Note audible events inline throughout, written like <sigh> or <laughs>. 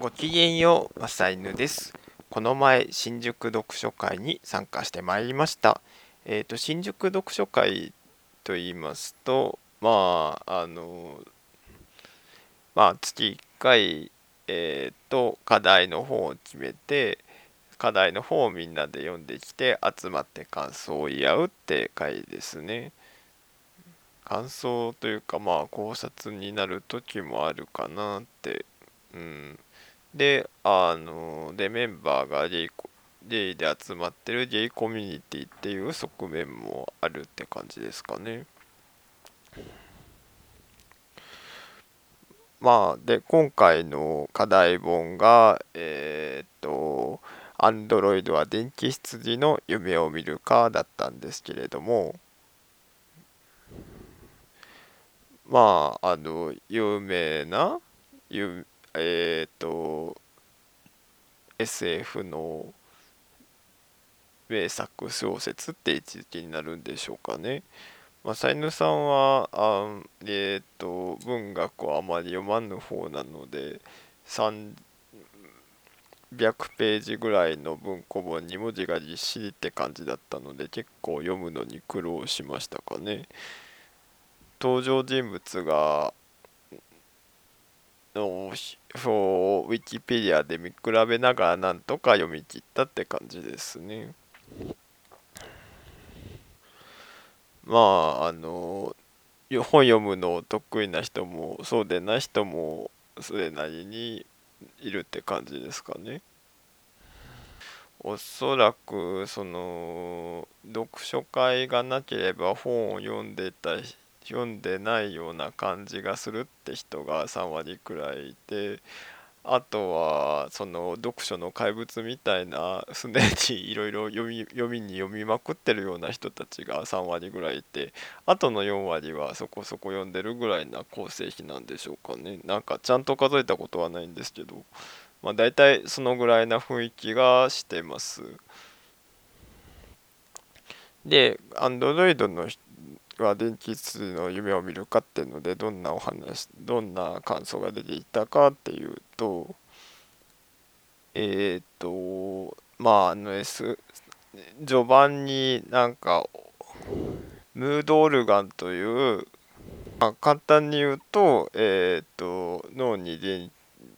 ごきげんよう、マサイヌです。この前、新宿読書会に参加してまいりました。えっ、と、新宿読書会と言いますと、まあ、あの、まあ、月1回、えっ、と、課題の方を決めて、課題の方をみんなで読んできて、集まって感想を言い合うって会ですね。感想というか、まあ、考察になる時もあるかなって。うん。で、あの、で、メンバーがゲイゲイで集まってるゲイコミュニティっていう側面もあるって感じですかね。まあ、で、今回の課題本が、えーっと、アンドロイドは電気羊の夢を見るかだったんですけれども、まあ、あの、有名な、ゆえーっと、SF の名作小説って位置づけになるんでしょうかね。まあ、サイヌさんは、あえーと、文学をあまり読まぬ方なので、300ページぐらいの文庫本に文字がぎっしりって感じだったので、結構読むのに苦労しましたかね。登場人物がのをウィキペディアで見比べながらなんとか読み切ったって感じですね。まああの本読むの得意な人もそうでない人もそれなりにいるって感じですかね。おそらくその読書会がなければ本を読んでた読んでないような感じがするって人が3割くらいいてあとはその読書の怪物みたいな常にいろいろ読みに読みまくってるような人たちが3割ぐらいいてあとの4割はそこそこ読んでるぐらいな構成比なんでしょうかね。なんかちゃんと数えたことはないんですけどまあ大体そのぐらいな雰囲気がしてます。で Android のは電気質の夢を見るかっていうのでどんなお話どんな感想が出ていたかっていうとえっ、とまああの S 序盤になんかムードオルガンという、まあ、簡単に言うと,、えー、と脳に電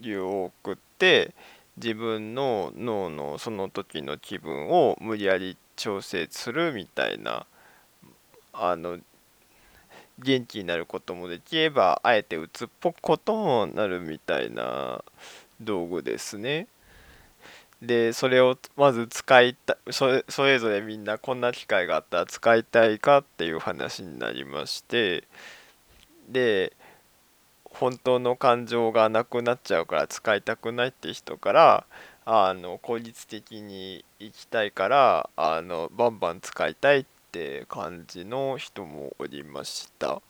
流を送って自分の脳のその時の気分を無理やり調整するみたいなあの元気になることもできればあえて鬱っぽくこともなるみたいな道具ですね。でそれをまず使いたそれそれぞれみんなこんな機会があったら使いたいかっていう話になりましてで本当の感情がなくなっちゃうから使いたくないって人からあの効率的に行きたいからあのバンバン使いたいっって感じの人もおりました。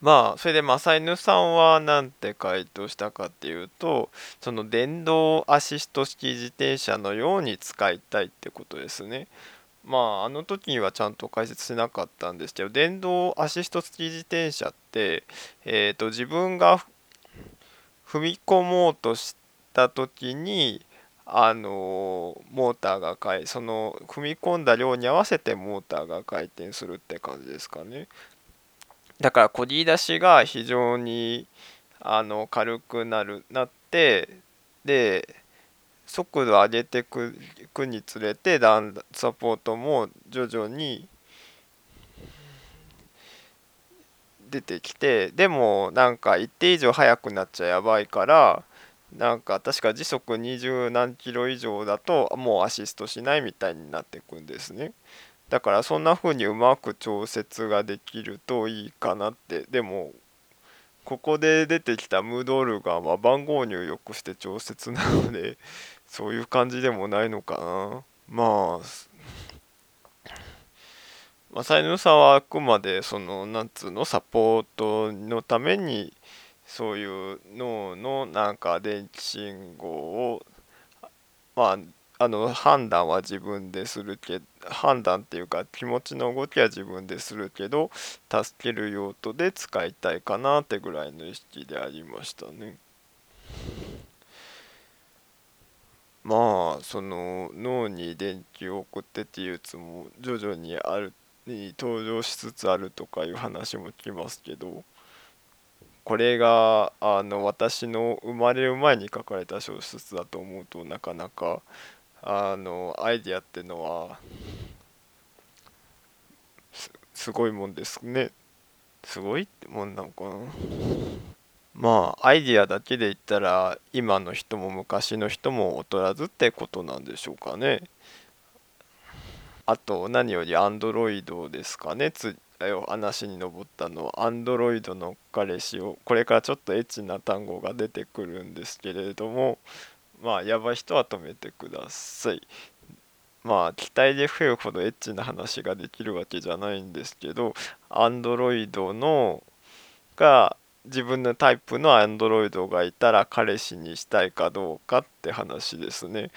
まあそれでマサイヌさんは何て回答したかっていうとその電動アシスト式自転車のように使いたいってことですね。まああの時にはちゃんと解説しなかったんですけど電動アシスト付き自転車ってえっ、と自分が踏み込もうとした時にあのモーターが回その踏み込んだ量に合わせてモーターが回転するって感じですかね。だからこぎ出しが非常にあの軽くなるなってで速度上げてくくにつれてだんだんサポートも徐々に出てきてでもなんか一定以上速くなっちゃやばいからなんか確か時速20何キロ以上だともうアシストしないみたいになっていくんですね。だからそんな風にうまく調節ができるといいかなって。でもここで出てきたムードオルガンは番号入力して調節なのでそういう感じでもないのかな。まあまあ、サイヌさんはあくまでそのなんつうのサポートのためにそういう脳のなんか電気信号をまああの判断は自分でするけ判断っていうか気持ちの動きは自分でするけど助ける用途で使いたいかなってぐらいの意識でありましたね。まあその脳に電気を送ってっていうつも徐々にあるに登場しつつあるとかいう話も聞きますけどこれがあの私の生まれる前に書かれた小説だと思うとなかなかあのアイディアってのはすごいもんですね。すごいってもんなのかな。まあアイディアだけで言ったら今の人も昔の人も劣らずってことなんでしょうかね。あと何よりアンドロイドですかね。つ話に上ったのアンドロイドの彼氏をこれからちょっとエッチな単語が出てくるんですけれどもまあやばい人は止めてくださいまあ期待で増えるほどエッチな話ができるわけじゃないんですけどアンドロイドのが自分のタイプのアンドロイドがいたら彼氏にしたいかどうかって話ですね。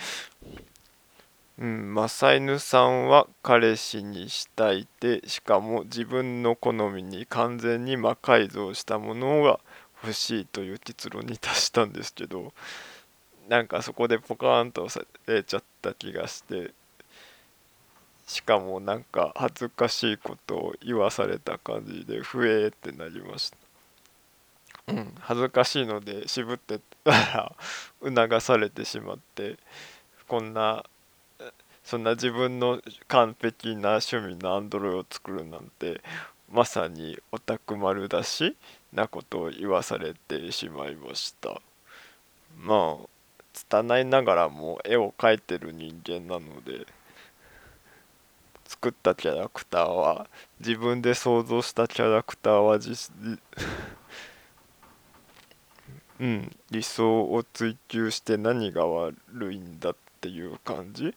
うん、マサイヌさんは彼氏にしたいでしかも自分の好みに完全に魔改造したものが欲しいという結論に達したんですけどなんかそこでポカーンとされちゃった気がしてしかもなんか恥ずかしいことを言わされた感じでふえーってなりました。うん、恥ずかしいので渋ってたら <laughs> 促されてしまってこんなそんな自分の完璧な趣味のアンドロイドを作るなんてまさにオタク丸出しなことを言わされてしまいました。まあ拙いながらも絵を描いてる人間なので作ったキャラクターは自分で想像したキャラクターは実 <laughs> うん、理想を追求して何が悪いんだっていう感じ。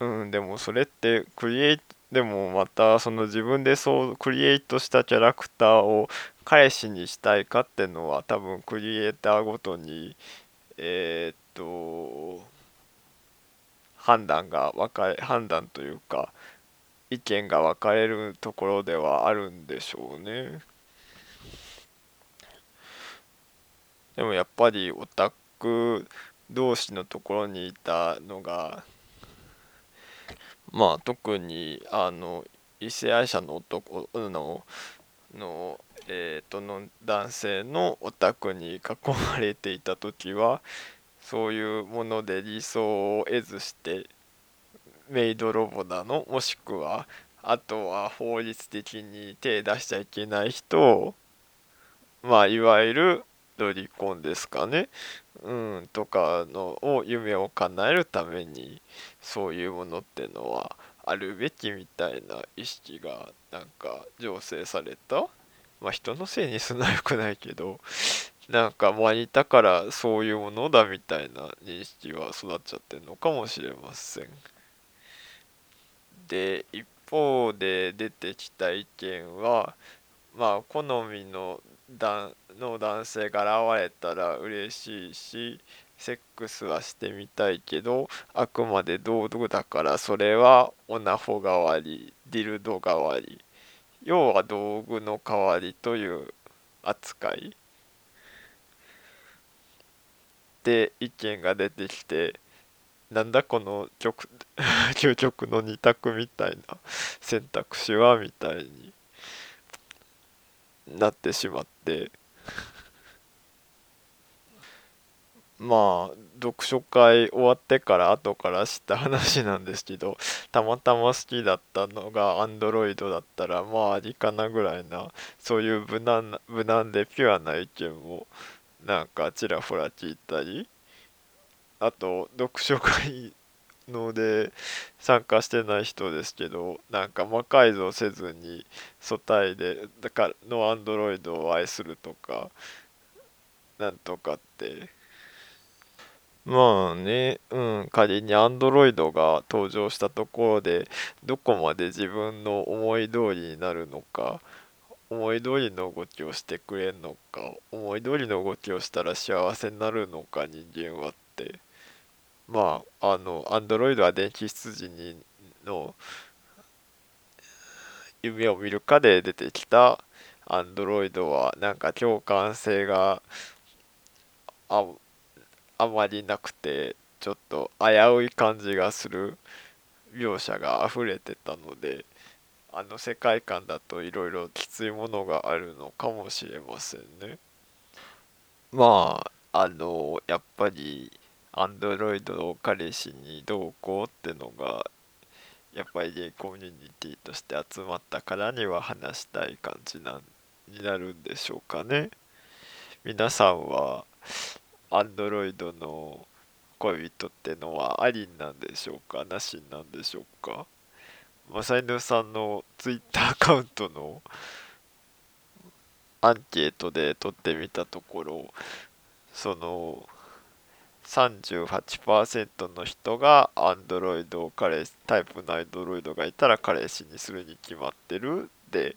うんでもそれってクリエイでもまたその自分でそうクリエイトしたキャラクターを彼氏にしたいかってのは多分クリエイターごとにえー、っと判断が分かれ判断というか意見が分かれるところではあるんでしょうね。でもやっぱりオタク同士のところにいたのがまあ特にあの異性愛者の男ののえー、との男性のオタクに囲まれていた時はそういうもので理想を得ずしてメイドロボだのもしくはあとは法律的に手出しちゃいけない人をまあいわゆるロリコンですかね、うん、とかのを夢を叶えるためにそういうものってのはあるべきみたいな意識がなんか醸成されたまあ人のせいにすんのはよくないけどなんかまあいたからそういうものだみたいな認識は育っちゃってるのかもしれません。で一方で出てきた意見はまあ好みのだの男性が現れたら嬉しいしセックスはしてみたいけどあくまで道具だからそれはオナホ代わりディルド代わり要は道具の代わりという扱い。で意見が出てきてなんだこの極 <laughs> 究極の二択みたいな選択肢はみたいに。なってしまって。まあ読書会終わってから後から知った話なんですけどたまたま好きだったのがアンドロイドだったらまあありかなぐらいなそういう無難な無難でピュアな意見もなんかちらほら聞いたりあと読書会ので参加してない人ですけどなんか魔改造せずに素体でだからのアンドロイドを愛するとかなんとかって。まあね、うん、仮にアンドロイドが登場したところでどこまで自分の思い通りになるのか思い通りの動きをしてくれんのか思い通りの動きをしたら幸せになるのか人間はって。まああのアンドロイドは電気羊にの夢を見るかで出てきたアンドロイドはなんか共感性がああまりなくてちょっと危うい感じがする描写が溢れてたのであの世界観だといろいろきついものがあるのかもしれませんね。まああのやっぱりアンドロイドの彼氏にどうこうってのがやっぱりコミュニティとして集まったからには話したい感じなんになるんでしょうかね。皆さんはアンドロイドの恋人ってのはありなんでしょうか？なしなんでしょうか？マサイヌさんのツイッターアカウントのアンケートで取ってみたところその38%の人がアンドロイドを彼氏タイプのアンドロイドがいたら彼氏にするに決まってるで。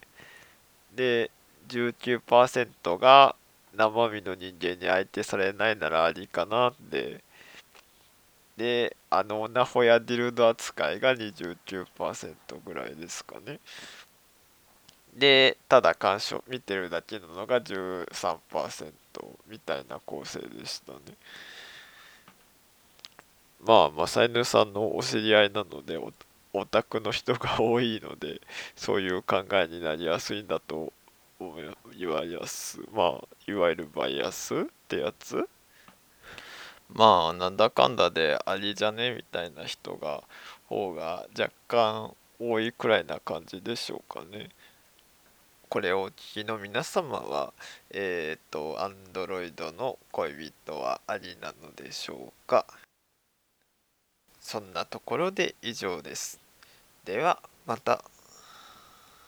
で19%が生身の人間に相手されないならありかなって。であのナホやディルド扱いが29%ぐらいですかね。でただ鑑賞見てるだけなのが13%みたいな構成でしたね。まあマサイヌさんのお知り合いなのでオタクの人が多いのでそういう考えになりやすいんだと思います。まあいわゆるバイアスってやつ？まあなんだかんだでありじゃねみたいな人が方が若干多いくらいな感じでしょうかね。これをお聞きの皆様はえっ、ー、と Android の恋人はありなのでしょうか？そんなところで以上です。ではまた。